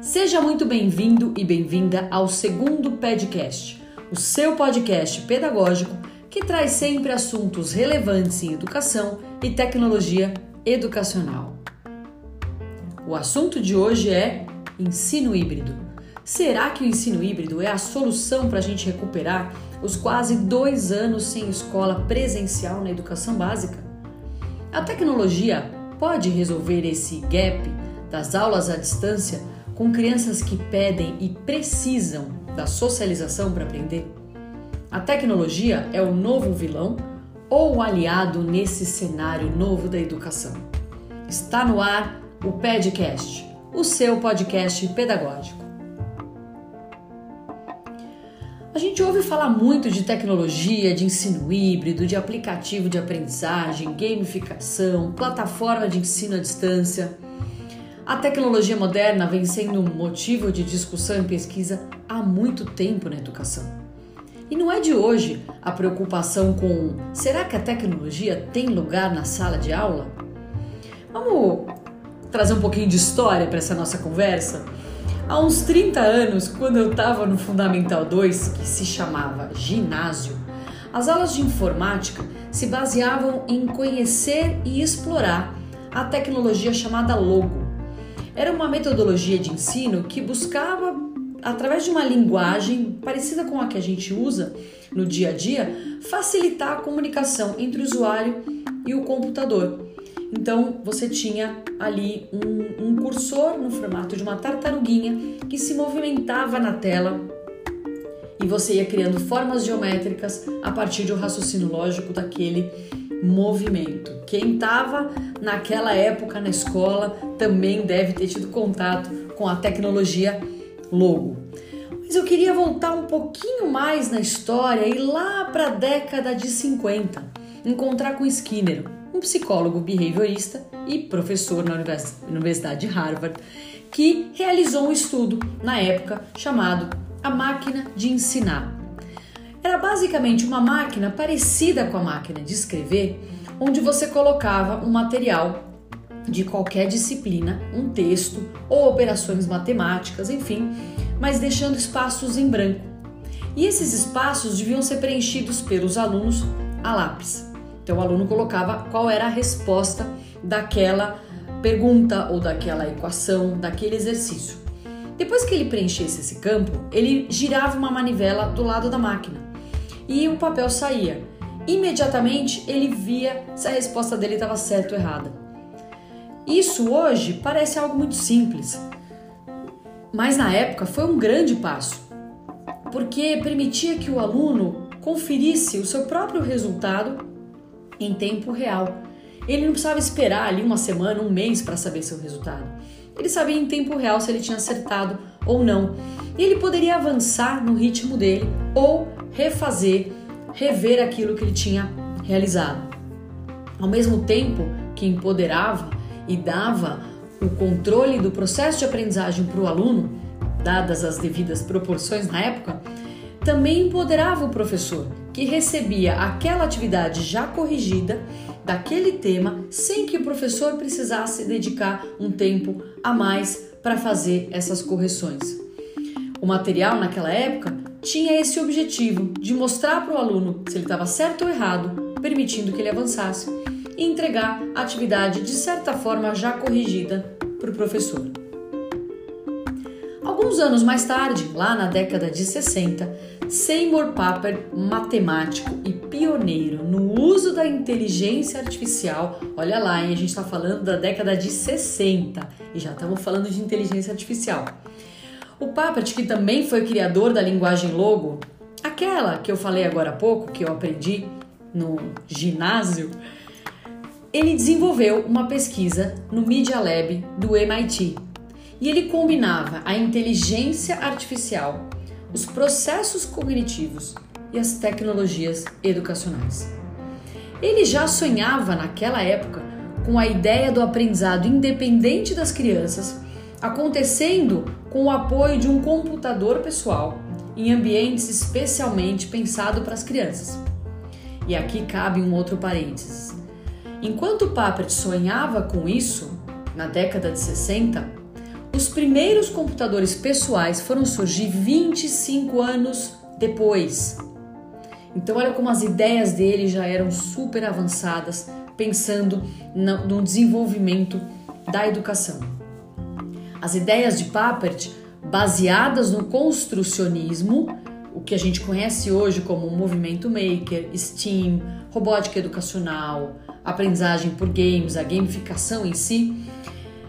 Seja muito bem-vindo e bem-vinda ao segundo podcast, o seu podcast pedagógico que traz sempre assuntos relevantes em educação e tecnologia educacional. O assunto de hoje é ensino híbrido. Será que o ensino híbrido é a solução para a gente recuperar os quase dois anos sem escola presencial na educação básica? A tecnologia pode resolver esse gap das aulas à distância com crianças que pedem e precisam da socialização para aprender? A tecnologia é o novo vilão ou o aliado nesse cenário novo da educação? Está no ar o PEDcast, o seu podcast pedagógico. A gente ouve falar muito de tecnologia, de ensino híbrido, de aplicativo de aprendizagem, gamificação, plataforma de ensino à distância. A tecnologia moderna vem sendo um motivo de discussão e pesquisa há muito tempo na educação. E não é de hoje a preocupação com será que a tecnologia tem lugar na sala de aula? Vamos trazer um pouquinho de história para essa nossa conversa? Há uns 30 anos, quando eu estava no Fundamental 2, que se chamava ginásio, as aulas de informática se baseavam em conhecer e explorar a tecnologia chamada Logo era uma metodologia de ensino que buscava, através de uma linguagem parecida com a que a gente usa no dia a dia, facilitar a comunicação entre o usuário e o computador. Então você tinha ali um, um cursor no formato de uma tartaruguinha que se movimentava na tela e você ia criando formas geométricas a partir do raciocínio lógico daquele movimento. Quem estava naquela época na escola também deve ter tido contato com a tecnologia logo. Mas eu queria voltar um pouquinho mais na história e lá para a década de 50, encontrar com Skinner, um psicólogo behaviorista e professor na Universidade de Harvard, que realizou um estudo na época chamado A Máquina de Ensinar era basicamente uma máquina parecida com a máquina de escrever, onde você colocava um material de qualquer disciplina, um texto ou operações matemáticas, enfim, mas deixando espaços em branco. E esses espaços deviam ser preenchidos pelos alunos a lápis. Então o aluno colocava qual era a resposta daquela pergunta ou daquela equação, daquele exercício. Depois que ele preenchesse esse campo, ele girava uma manivela do lado da máquina e o papel saía. Imediatamente ele via se a resposta dele estava certa ou errada. Isso hoje parece algo muito simples, mas na época foi um grande passo, porque permitia que o aluno conferisse o seu próprio resultado em tempo real. Ele não precisava esperar ali uma semana, um mês para saber seu resultado. Ele sabia em tempo real se ele tinha acertado ou não. E ele poderia avançar no ritmo dele ou refazer, rever aquilo que ele tinha realizado. Ao mesmo tempo que empoderava e dava o controle do processo de aprendizagem para o aluno, dadas as devidas proporções na época, também empoderava o professor, que recebia aquela atividade já corrigida daquele tema sem que o professor precisasse dedicar um tempo a mais para fazer essas correções. O material naquela época tinha esse objetivo de mostrar para o aluno se ele estava certo ou errado, permitindo que ele avançasse, e entregar a atividade de certa forma já corrigida para o professor. Alguns anos mais tarde, lá na década de 60, Seymour Papert, matemático e pioneiro no uso da inteligência artificial, olha lá, hein, a gente está falando da década de 60 e já estamos falando de inteligência artificial. O Papert, que também foi criador da linguagem Logo, aquela que eu falei agora há pouco, que eu aprendi no ginásio, ele desenvolveu uma pesquisa no Media Lab do MIT e ele combinava a inteligência artificial, os processos cognitivos e as tecnologias educacionais. Ele já sonhava naquela época com a ideia do aprendizado independente das crianças acontecendo com o apoio de um computador pessoal em ambientes especialmente pensado para as crianças. E aqui cabe um outro parênteses. Enquanto Papert sonhava com isso, na década de 60, os primeiros computadores pessoais foram surgir 25 anos depois. Então, olha como as ideias dele já eram super avançadas, pensando no desenvolvimento da educação. As ideias de Papert, baseadas no construcionismo, o que a gente conhece hoje como movimento maker, STEAM, robótica educacional, aprendizagem por games, a gamificação em si,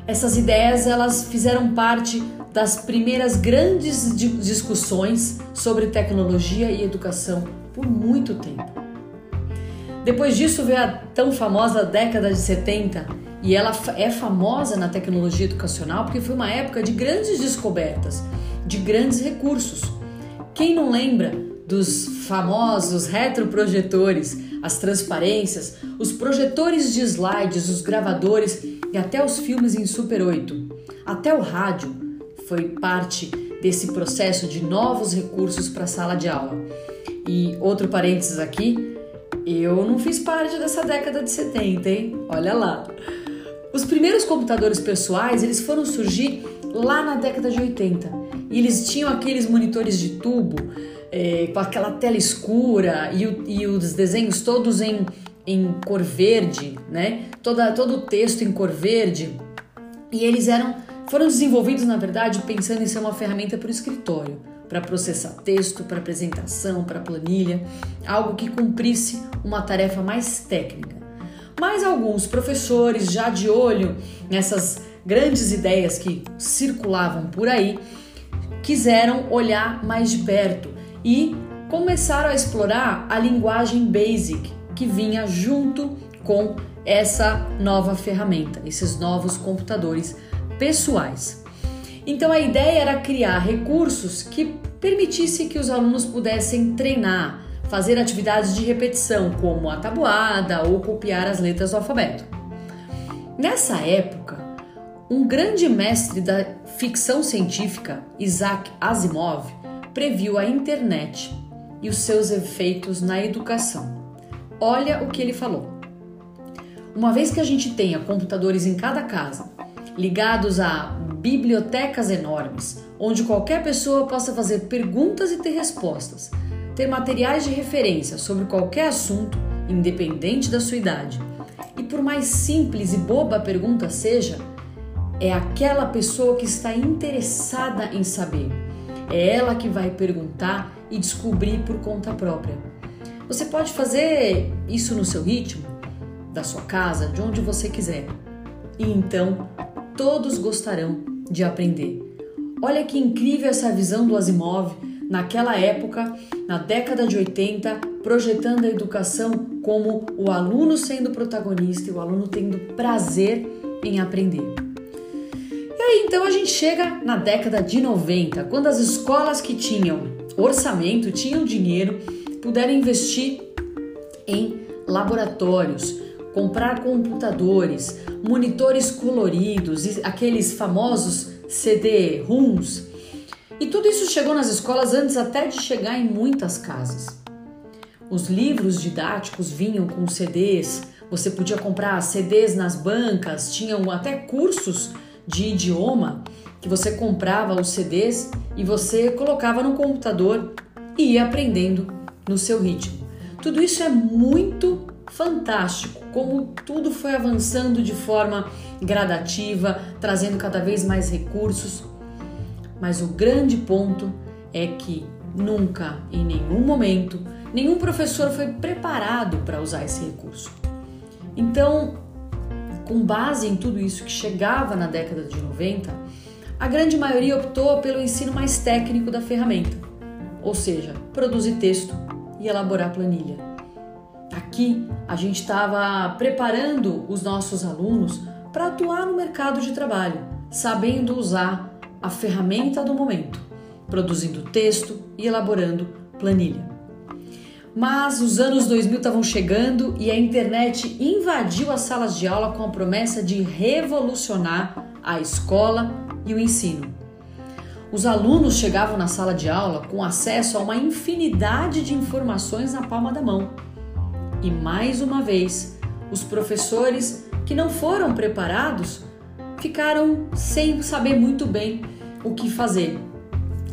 essas ideias elas fizeram parte das primeiras grandes discussões sobre tecnologia e educação por muito tempo. Depois disso veio a tão famosa década de 70 e ela é famosa na tecnologia educacional porque foi uma época de grandes descobertas, de grandes recursos. Quem não lembra dos famosos retroprojetores, as transparências, os projetores de slides, os gravadores e até os filmes em Super 8. Até o rádio foi parte desse processo de novos recursos para a sala de aula. E outro parênteses aqui, eu não fiz parte dessa década de 70, hein? Olha lá. Os primeiros computadores pessoais, eles foram surgir lá na década de 80. E eles tinham aqueles monitores de tubo, é, com aquela tela escura e, o, e, os desenhos todos em, em cor verde, né? Toda, todo o texto em cor verde. E eles eram foram desenvolvidos, na verdade, pensando em ser uma ferramenta para o escritório para processar texto, para apresentação, para planilha, algo que cumprisse uma tarefa mais técnica. Mas alguns professores, já de olho nessas grandes ideias que circulavam por aí, quiseram olhar mais de perto e começaram a explorar a linguagem BASIC que vinha junto com essa nova ferramenta, esses novos computadores pessoais. Então a ideia era criar recursos que permitisse que os alunos pudessem treinar, fazer atividades de repetição, como a tabuada ou copiar as letras do alfabeto. Nessa época, um grande mestre da ficção científica, Isaac Asimov, previu a internet e os seus efeitos na educação. Olha o que ele falou. Uma vez que a gente tenha computadores em cada casa, ligados a bibliotecas enormes, onde qualquer pessoa possa fazer perguntas e ter respostas, ter materiais de referência sobre qualquer assunto, independente da sua idade. E por mais simples e boba a pergunta seja, é aquela pessoa que está interessada em saber. É ela que vai perguntar e descobrir por conta própria. Você pode fazer isso no seu ritmo, da sua casa, de onde você quiser. E então todos gostarão de aprender. Olha que incrível essa visão do Asimov naquela época, na década de 80, projetando a educação como o aluno sendo protagonista e o aluno tendo prazer em aprender. Aí então a gente chega na década de 90, quando as escolas que tinham orçamento, tinham dinheiro, puderam investir em laboratórios, comprar computadores, monitores coloridos, aqueles famosos CD-ROMs. E tudo isso chegou nas escolas antes até de chegar em muitas casas. Os livros didáticos vinham com CDs, você podia comprar CDs nas bancas, tinham até cursos de idioma que você comprava os CDs e você colocava no computador e ia aprendendo no seu ritmo. Tudo isso é muito fantástico como tudo foi avançando de forma gradativa, trazendo cada vez mais recursos. Mas o grande ponto é que nunca, em nenhum momento, nenhum professor foi preparado para usar esse recurso. Então, com base em tudo isso que chegava na década de 90, a grande maioria optou pelo ensino mais técnico da ferramenta, ou seja, produzir texto e elaborar planilha. Aqui a gente estava preparando os nossos alunos para atuar no mercado de trabalho, sabendo usar a ferramenta do momento, produzindo texto e elaborando planilha. Mas os anos 2000 estavam chegando e a internet invadiu as salas de aula com a promessa de revolucionar a escola e o ensino. Os alunos chegavam na sala de aula com acesso a uma infinidade de informações na palma da mão e mais uma vez, os professores que não foram preparados ficaram sem saber muito bem o que fazer.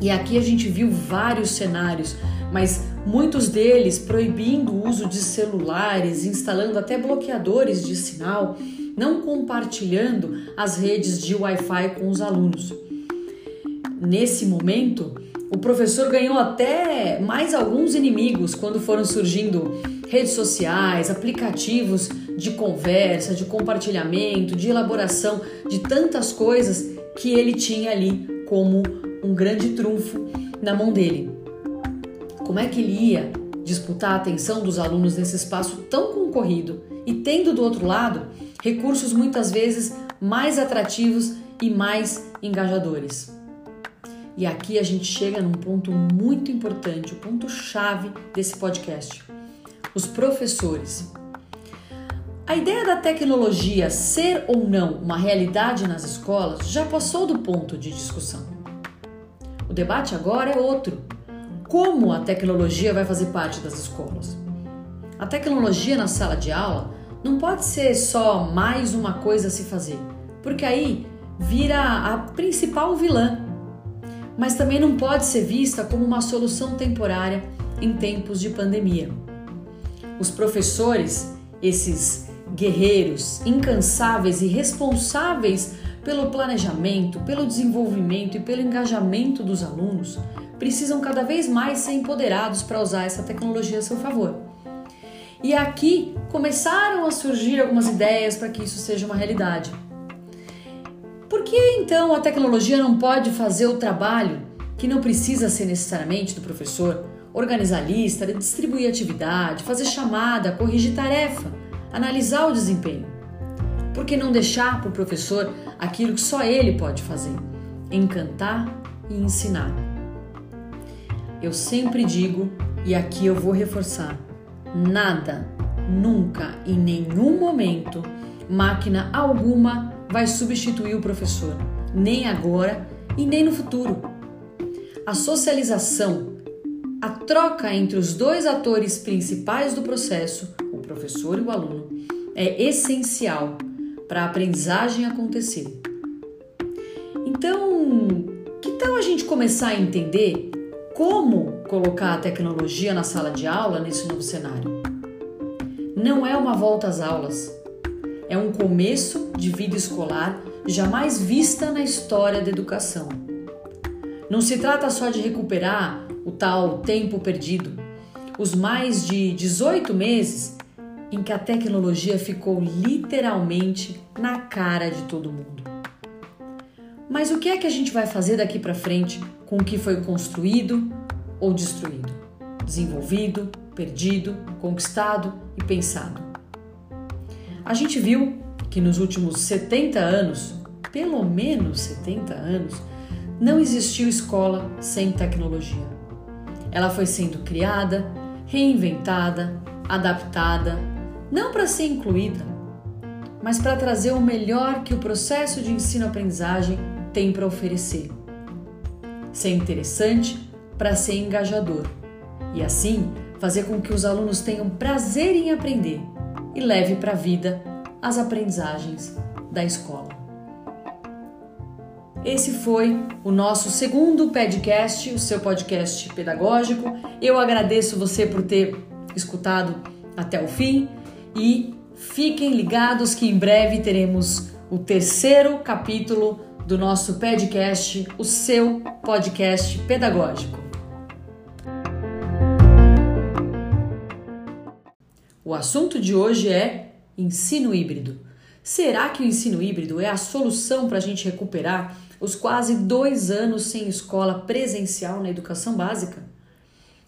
E aqui a gente viu vários cenários, mas muitos deles proibindo o uso de celulares, instalando até bloqueadores de sinal, não compartilhando as redes de Wi-Fi com os alunos. Nesse momento, o professor ganhou até mais alguns inimigos quando foram surgindo redes sociais, aplicativos de conversa, de compartilhamento, de elaboração de tantas coisas que ele tinha ali como um grande trunfo na mão dele. Como é que ele ia disputar a atenção dos alunos nesse espaço tão concorrido e tendo do outro lado recursos muitas vezes mais atrativos e mais engajadores? E aqui a gente chega num ponto muito importante, o ponto chave desse podcast. Os professores. A ideia da tecnologia ser ou não uma realidade nas escolas já passou do ponto de discussão. O debate agora é outro. Como a tecnologia vai fazer parte das escolas? A tecnologia na sala de aula não pode ser só mais uma coisa a se fazer, porque aí vira a principal vilã mas também não pode ser vista como uma solução temporária em tempos de pandemia. Os professores, esses guerreiros incansáveis e responsáveis pelo planejamento, pelo desenvolvimento e pelo engajamento dos alunos, precisam cada vez mais ser empoderados para usar essa tecnologia a seu favor. E aqui começaram a surgir algumas ideias para que isso seja uma realidade. Por que então a tecnologia não pode fazer o trabalho que não precisa ser necessariamente do professor? Organizar lista, distribuir atividade, fazer chamada, corrigir tarefa, analisar o desempenho. Por que não deixar para o professor aquilo que só ele pode fazer? Encantar e ensinar. Eu sempre digo, e aqui eu vou reforçar: nada, nunca, em nenhum momento, máquina alguma vai substituir o professor, nem agora e nem no futuro. A socialização, a troca entre os dois atores principais do processo, o professor e o aluno, é essencial para a aprendizagem acontecer. Então, que tal a gente começar a entender como colocar a tecnologia na sala de aula nesse novo cenário? Não é uma volta às aulas, é um começo de vida escolar jamais vista na história da educação. Não se trata só de recuperar o tal tempo perdido, os mais de 18 meses em que a tecnologia ficou literalmente na cara de todo mundo. Mas o que é que a gente vai fazer daqui para frente com o que foi construído ou destruído, desenvolvido, perdido, conquistado e pensado? A gente viu que nos últimos 70 anos, pelo menos 70 anos, não existiu escola sem tecnologia. Ela foi sendo criada, reinventada, adaptada, não para ser incluída, mas para trazer o melhor que o processo de ensino-aprendizagem tem para oferecer. Ser interessante para ser engajador e assim fazer com que os alunos tenham prazer em aprender e leve para a vida as aprendizagens da escola. Esse foi o nosso segundo podcast, o seu podcast pedagógico. Eu agradeço você por ter escutado até o fim e fiquem ligados que em breve teremos o terceiro capítulo do nosso podcast, o seu podcast pedagógico. O assunto de hoje é ensino híbrido. Será que o ensino híbrido é a solução para a gente recuperar os quase dois anos sem escola presencial na educação básica?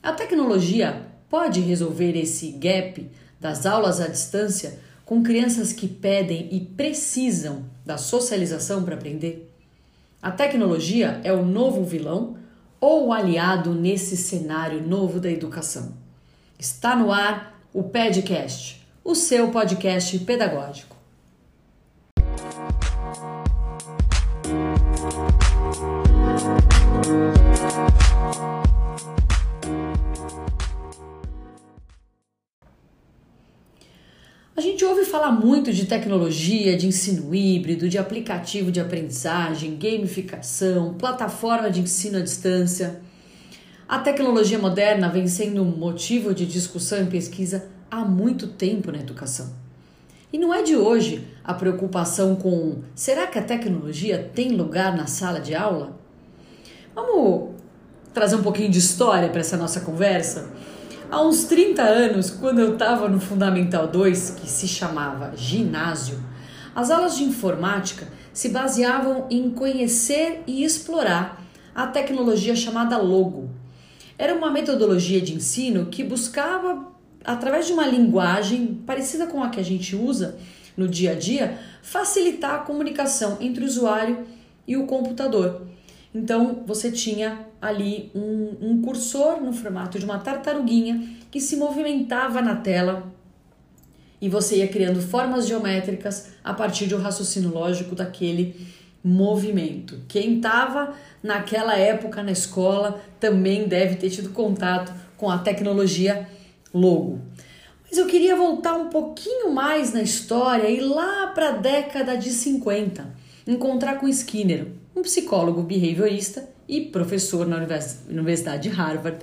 A tecnologia pode resolver esse gap das aulas à distância com crianças que pedem e precisam da socialização para aprender? A tecnologia é o novo vilão ou aliado nesse cenário novo da educação? Está no ar o Podcast, o seu podcast pedagógico. A gente ouve falar muito de tecnologia, de ensino híbrido, de aplicativo de aprendizagem, gamificação, plataforma de ensino à distância. A tecnologia moderna vem sendo um motivo de discussão e pesquisa há muito tempo na educação. E não é de hoje a preocupação com será que a tecnologia tem lugar na sala de aula? Vamos trazer um pouquinho de história para essa nossa conversa? Há uns 30 anos, quando eu estava no Fundamental 2, que se chamava ginásio, as aulas de informática se baseavam em conhecer e explorar a tecnologia chamada Logo. Era uma metodologia de ensino que buscava, através de uma linguagem parecida com a que a gente usa no dia a dia, facilitar a comunicação entre o usuário e o computador. Então você tinha ali um, um cursor no formato de uma tartaruguinha que se movimentava na tela e você ia criando formas geométricas a partir do raciocínio lógico daquele movimento. Quem estava naquela época na escola também deve ter tido contato com a tecnologia logo. Mas eu queria voltar um pouquinho mais na história e lá para a década de 50, encontrar com Skinner, um psicólogo behaviorista e professor na Universidade de Harvard,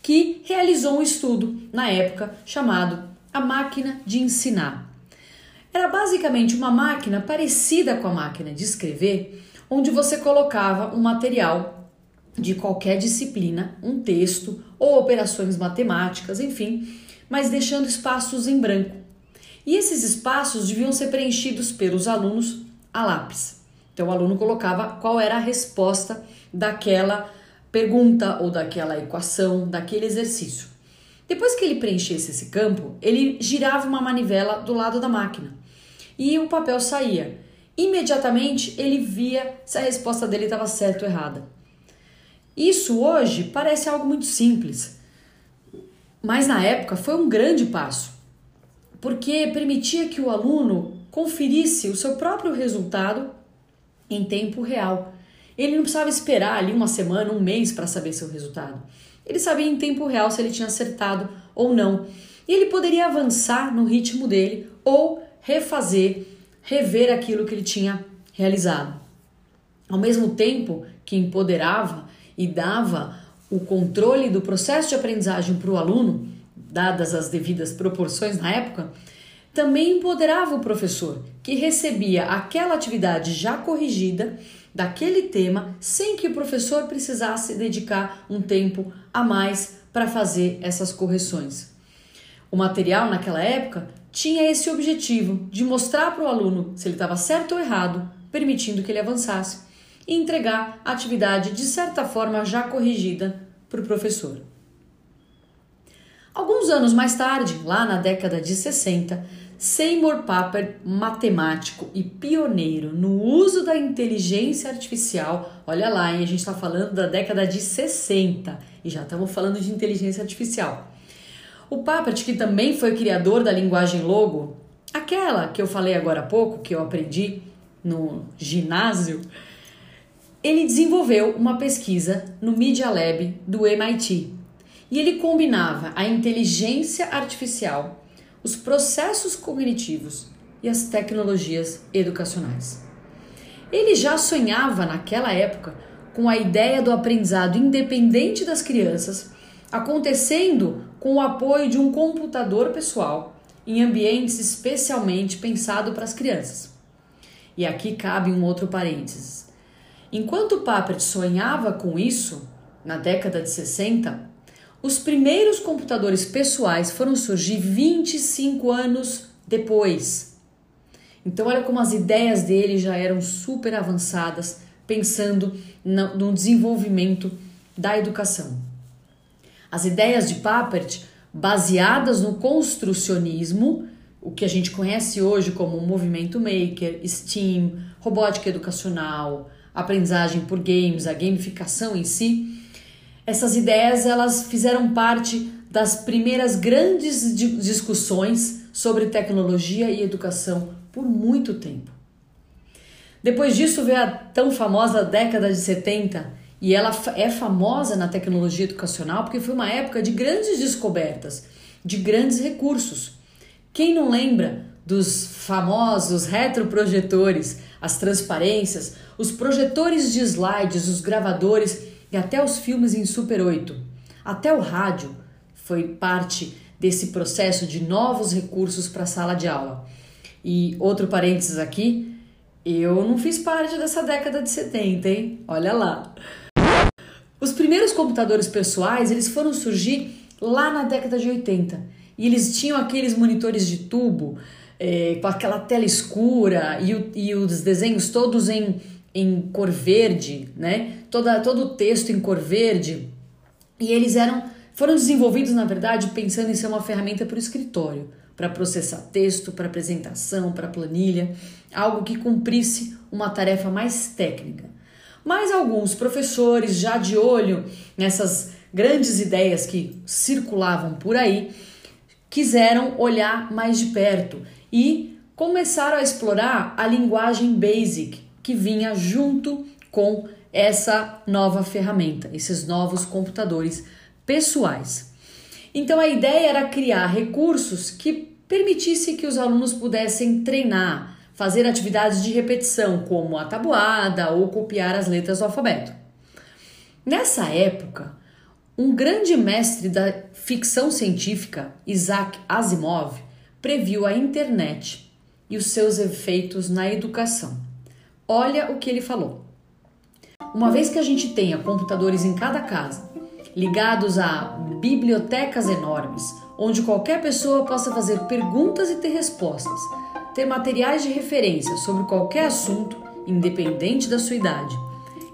que realizou um estudo na época chamado A Máquina de Ensinar. Era basicamente uma máquina parecida com a máquina de escrever, onde você colocava um material de qualquer disciplina, um texto ou operações matemáticas, enfim, mas deixando espaços em branco. E esses espaços deviam ser preenchidos pelos alunos a lápis. Então o aluno colocava qual era a resposta daquela pergunta ou daquela equação, daquele exercício. Depois que ele preenchesse esse campo, ele girava uma manivela do lado da máquina e o papel saía. Imediatamente ele via se a resposta dele estava certa ou errada. Isso hoje parece algo muito simples, mas na época foi um grande passo, porque permitia que o aluno conferisse o seu próprio resultado em tempo real. Ele não precisava esperar ali uma semana, um mês para saber seu resultado. Ele sabia em tempo real se ele tinha acertado ou não. E ele poderia avançar no ritmo dele ou refazer, rever aquilo que ele tinha realizado. Ao mesmo tempo que empoderava e dava o controle do processo de aprendizagem para o aluno, dadas as devidas proporções na época, também empoderava o professor, que recebia aquela atividade já corrigida daquele tema sem que o professor precisasse dedicar um tempo a mais para fazer essas correções. O material naquela época tinha esse objetivo de mostrar para o aluno se ele estava certo ou errado, permitindo que ele avançasse, e entregar a atividade de certa forma já corrigida para o professor. Alguns anos mais tarde, lá na década de 60, Seymour Papert, matemático e pioneiro no uso da inteligência artificial. Olha lá, hein? a gente está falando da década de 60 e já estamos falando de inteligência artificial. O Papert, que também foi criador da linguagem Logo, aquela que eu falei agora há pouco, que eu aprendi no ginásio, ele desenvolveu uma pesquisa no Media Lab do MIT. E ele combinava a inteligência artificial os processos cognitivos e as tecnologias educacionais. Ele já sonhava naquela época com a ideia do aprendizado independente das crianças acontecendo com o apoio de um computador pessoal em ambientes especialmente pensado para as crianças. E aqui cabe um outro parênteses. Enquanto Papert sonhava com isso, na década de 60, os primeiros computadores pessoais foram surgir 25 anos depois. Então, olha como as ideias dele já eram super avançadas, pensando no desenvolvimento da educação. As ideias de Papert, baseadas no construcionismo, o que a gente conhece hoje como movimento maker, STEAM, robótica educacional, aprendizagem por games, a gamificação em si, essas ideias elas fizeram parte das primeiras grandes discussões sobre tecnologia e educação por muito tempo. Depois disso veio a tão famosa década de 70 e ela é famosa na tecnologia educacional porque foi uma época de grandes descobertas, de grandes recursos. Quem não lembra dos famosos retroprojetores, as transparências, os projetores de slides, os gravadores e até os filmes em Super 8. Até o rádio foi parte desse processo de novos recursos para a sala de aula. E outro parênteses aqui, eu não fiz parte dessa década de 70, hein? Olha lá. Os primeiros computadores pessoais, eles foram surgir lá na década de 80. E eles tinham aqueles monitores de tubo, é, com aquela tela escura e, o, e, os desenhos todos em, em cor verde, né? Toda, todo o texto em cor verde. E eles eram foram desenvolvidos, na verdade, pensando em ser uma ferramenta para o escritório, para processar texto, para apresentação, para planilha, algo que cumprisse uma tarefa mais técnica. Mas alguns professores, já de olho nessas grandes ideias que circulavam por aí, quiseram olhar mais de perto e começaram a explorar a linguagem BASIC que vinha junto com essa nova ferramenta, esses novos computadores pessoais. Então a ideia era criar recursos que permitisse que os alunos pudessem treinar, fazer atividades de repetição, como a tabuada ou copiar as letras do alfabeto. Nessa época, um grande mestre da ficção científica, Isaac Asimov, previu a internet e os seus efeitos na educação. Olha o que ele falou. Uma vez que a gente tenha computadores em cada casa ligados a bibliotecas enormes, onde qualquer pessoa possa fazer perguntas e ter respostas, ter materiais de referência sobre qualquer assunto, independente da sua idade.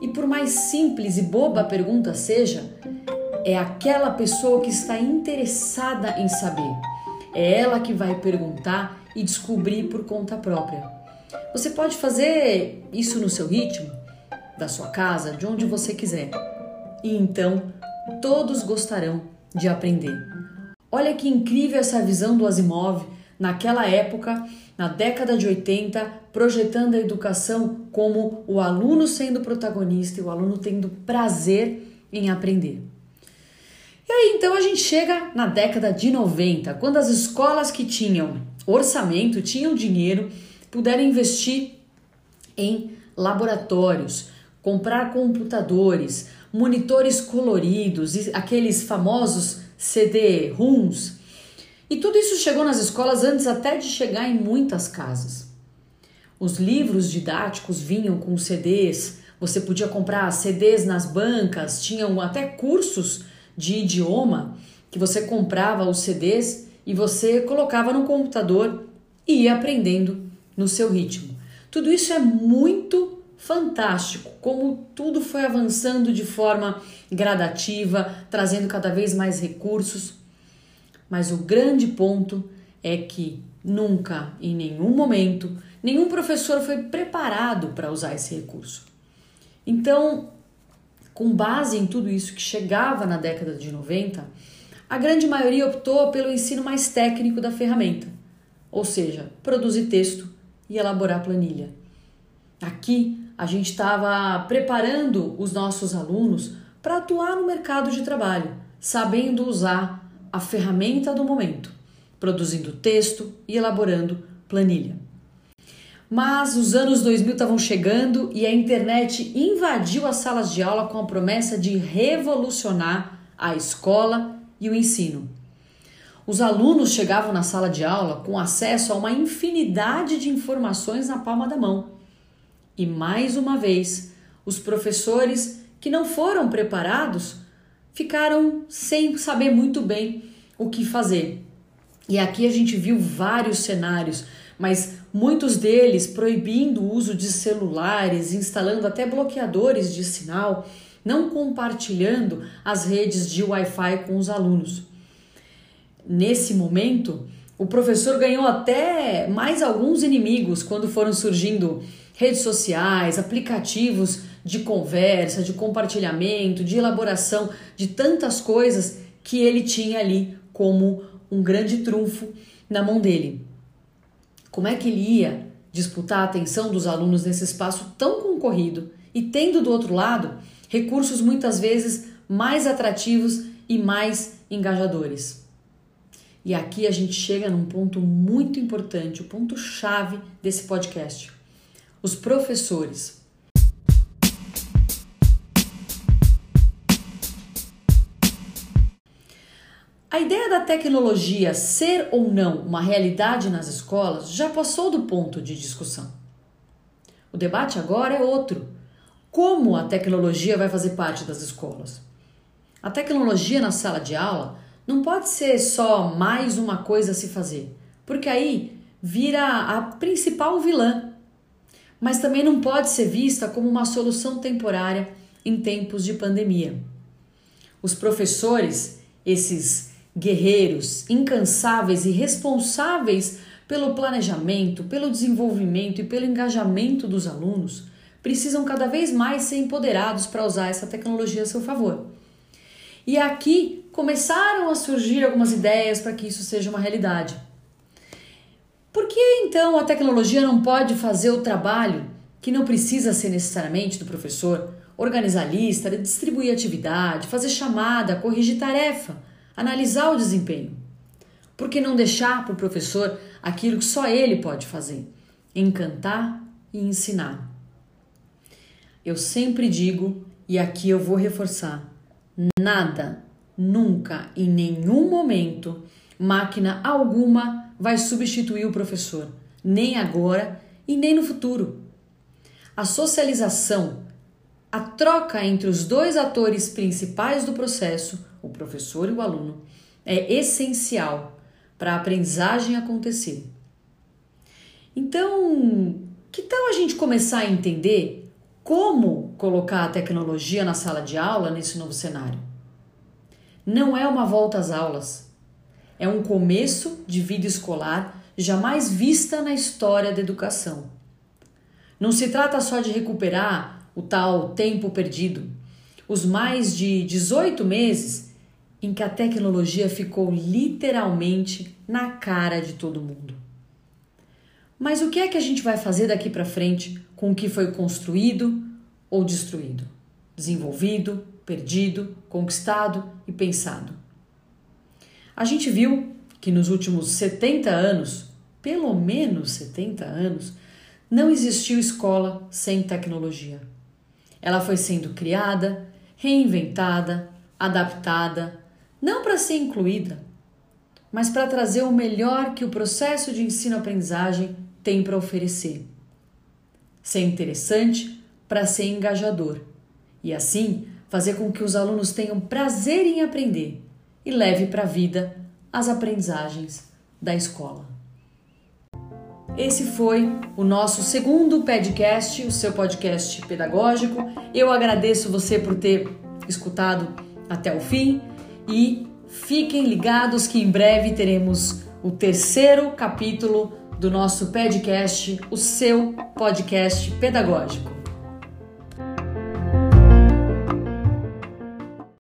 E por mais simples e boba a pergunta seja, é aquela pessoa que está interessada em saber. É ela que vai perguntar e descobrir por conta própria. Você pode fazer isso no seu ritmo, da sua casa, de onde você quiser. E então todos gostarão de aprender. Olha que incrível essa visão do Asimov naquela época, na década de 80, projetando a educação como o aluno sendo protagonista e o aluno tendo prazer em aprender. E aí então a gente chega na década de 90, quando as escolas que tinham orçamento, tinham dinheiro, puderam investir em laboratórios, comprar computadores, monitores coloridos, aqueles famosos CD-ROMs. E tudo isso chegou nas escolas antes até de chegar em muitas casas. Os livros didáticos vinham com CDs, você podia comprar CDs nas bancas, tinham até cursos de idioma que você comprava os CDs e você colocava no computador e ia aprendendo no seu ritmo. Tudo isso é muito fantástico como tudo foi avançando de forma gradativa, trazendo cada vez mais recursos. Mas o grande ponto é que nunca, em nenhum momento, nenhum professor foi preparado para usar esse recurso. Então, com base em tudo isso que chegava na década de 90, a grande maioria optou pelo ensino mais técnico da ferramenta, ou seja, produzir texto e elaborar planilha. Aqui a gente estava preparando os nossos alunos para atuar no mercado de trabalho, sabendo usar a ferramenta do momento, produzindo texto e elaborando planilha. Mas os anos 2000 estavam chegando e a internet invadiu as salas de aula com a promessa de revolucionar a escola e o ensino. Os alunos chegavam na sala de aula com acesso a uma infinidade de informações na palma da mão e mais uma vez, os professores que não foram preparados ficaram sem saber muito bem o que fazer. E aqui a gente viu vários cenários, mas muitos deles proibindo o uso de celulares, instalando até bloqueadores de sinal, não compartilhando as redes de Wi-Fi com os alunos. Nesse momento, o professor ganhou até mais alguns inimigos quando foram surgindo redes sociais, aplicativos de conversa, de compartilhamento, de elaboração de tantas coisas que ele tinha ali como um grande trunfo na mão dele. Como é que ele ia disputar a atenção dos alunos nesse espaço tão concorrido e tendo do outro lado recursos muitas vezes mais atrativos e mais engajadores? E aqui a gente chega num ponto muito importante, o ponto chave desse podcast. Os professores. A ideia da tecnologia ser ou não uma realidade nas escolas já passou do ponto de discussão. O debate agora é outro. Como a tecnologia vai fazer parte das escolas? A tecnologia na sala de aula não pode ser só mais uma coisa a se fazer, porque aí vira a principal vilã. Mas também não pode ser vista como uma solução temporária em tempos de pandemia. Os professores, esses guerreiros incansáveis e responsáveis pelo planejamento, pelo desenvolvimento e pelo engajamento dos alunos, precisam cada vez mais ser empoderados para usar essa tecnologia a seu favor. E aqui começaram a surgir algumas ideias para que isso seja uma realidade. Por que então a tecnologia não pode fazer o trabalho que não precisa ser necessariamente do professor? Organizar lista, distribuir atividade, fazer chamada, corrigir tarefa analisar o desempenho. Por que não deixar para o professor aquilo que só ele pode fazer? Encantar e ensinar. Eu sempre digo, e aqui eu vou reforçar: nada, nunca, em nenhum momento, máquina alguma vai substituir o professor, nem agora e nem no futuro. A socialização, a troca entre os dois atores principais do processo o professor e o aluno, é essencial para a aprendizagem acontecer. Então, que tal a gente começar a entender como colocar a tecnologia na sala de aula nesse novo cenário? Não é uma volta às aulas, é um começo de vida escolar jamais vista na história da educação. Não se trata só de recuperar o tal tempo perdido, os mais de 18 meses em que a tecnologia ficou literalmente na cara de todo mundo. Mas o que é que a gente vai fazer daqui para frente com o que foi construído ou destruído, desenvolvido, perdido, conquistado e pensado? A gente viu que nos últimos 70 anos, pelo menos 70 anos, não existiu escola sem tecnologia. Ela foi sendo criada, reinventada, adaptada, não para ser incluída, mas para trazer o melhor que o processo de ensino-aprendizagem tem para oferecer. Ser interessante para ser engajador e assim fazer com que os alunos tenham prazer em aprender e leve para a vida as aprendizagens da escola. Esse foi o nosso segundo podcast, o seu podcast pedagógico. Eu agradeço você por ter escutado até o fim e fiquem ligados que em breve teremos o terceiro capítulo do nosso podcast, o seu podcast pedagógico.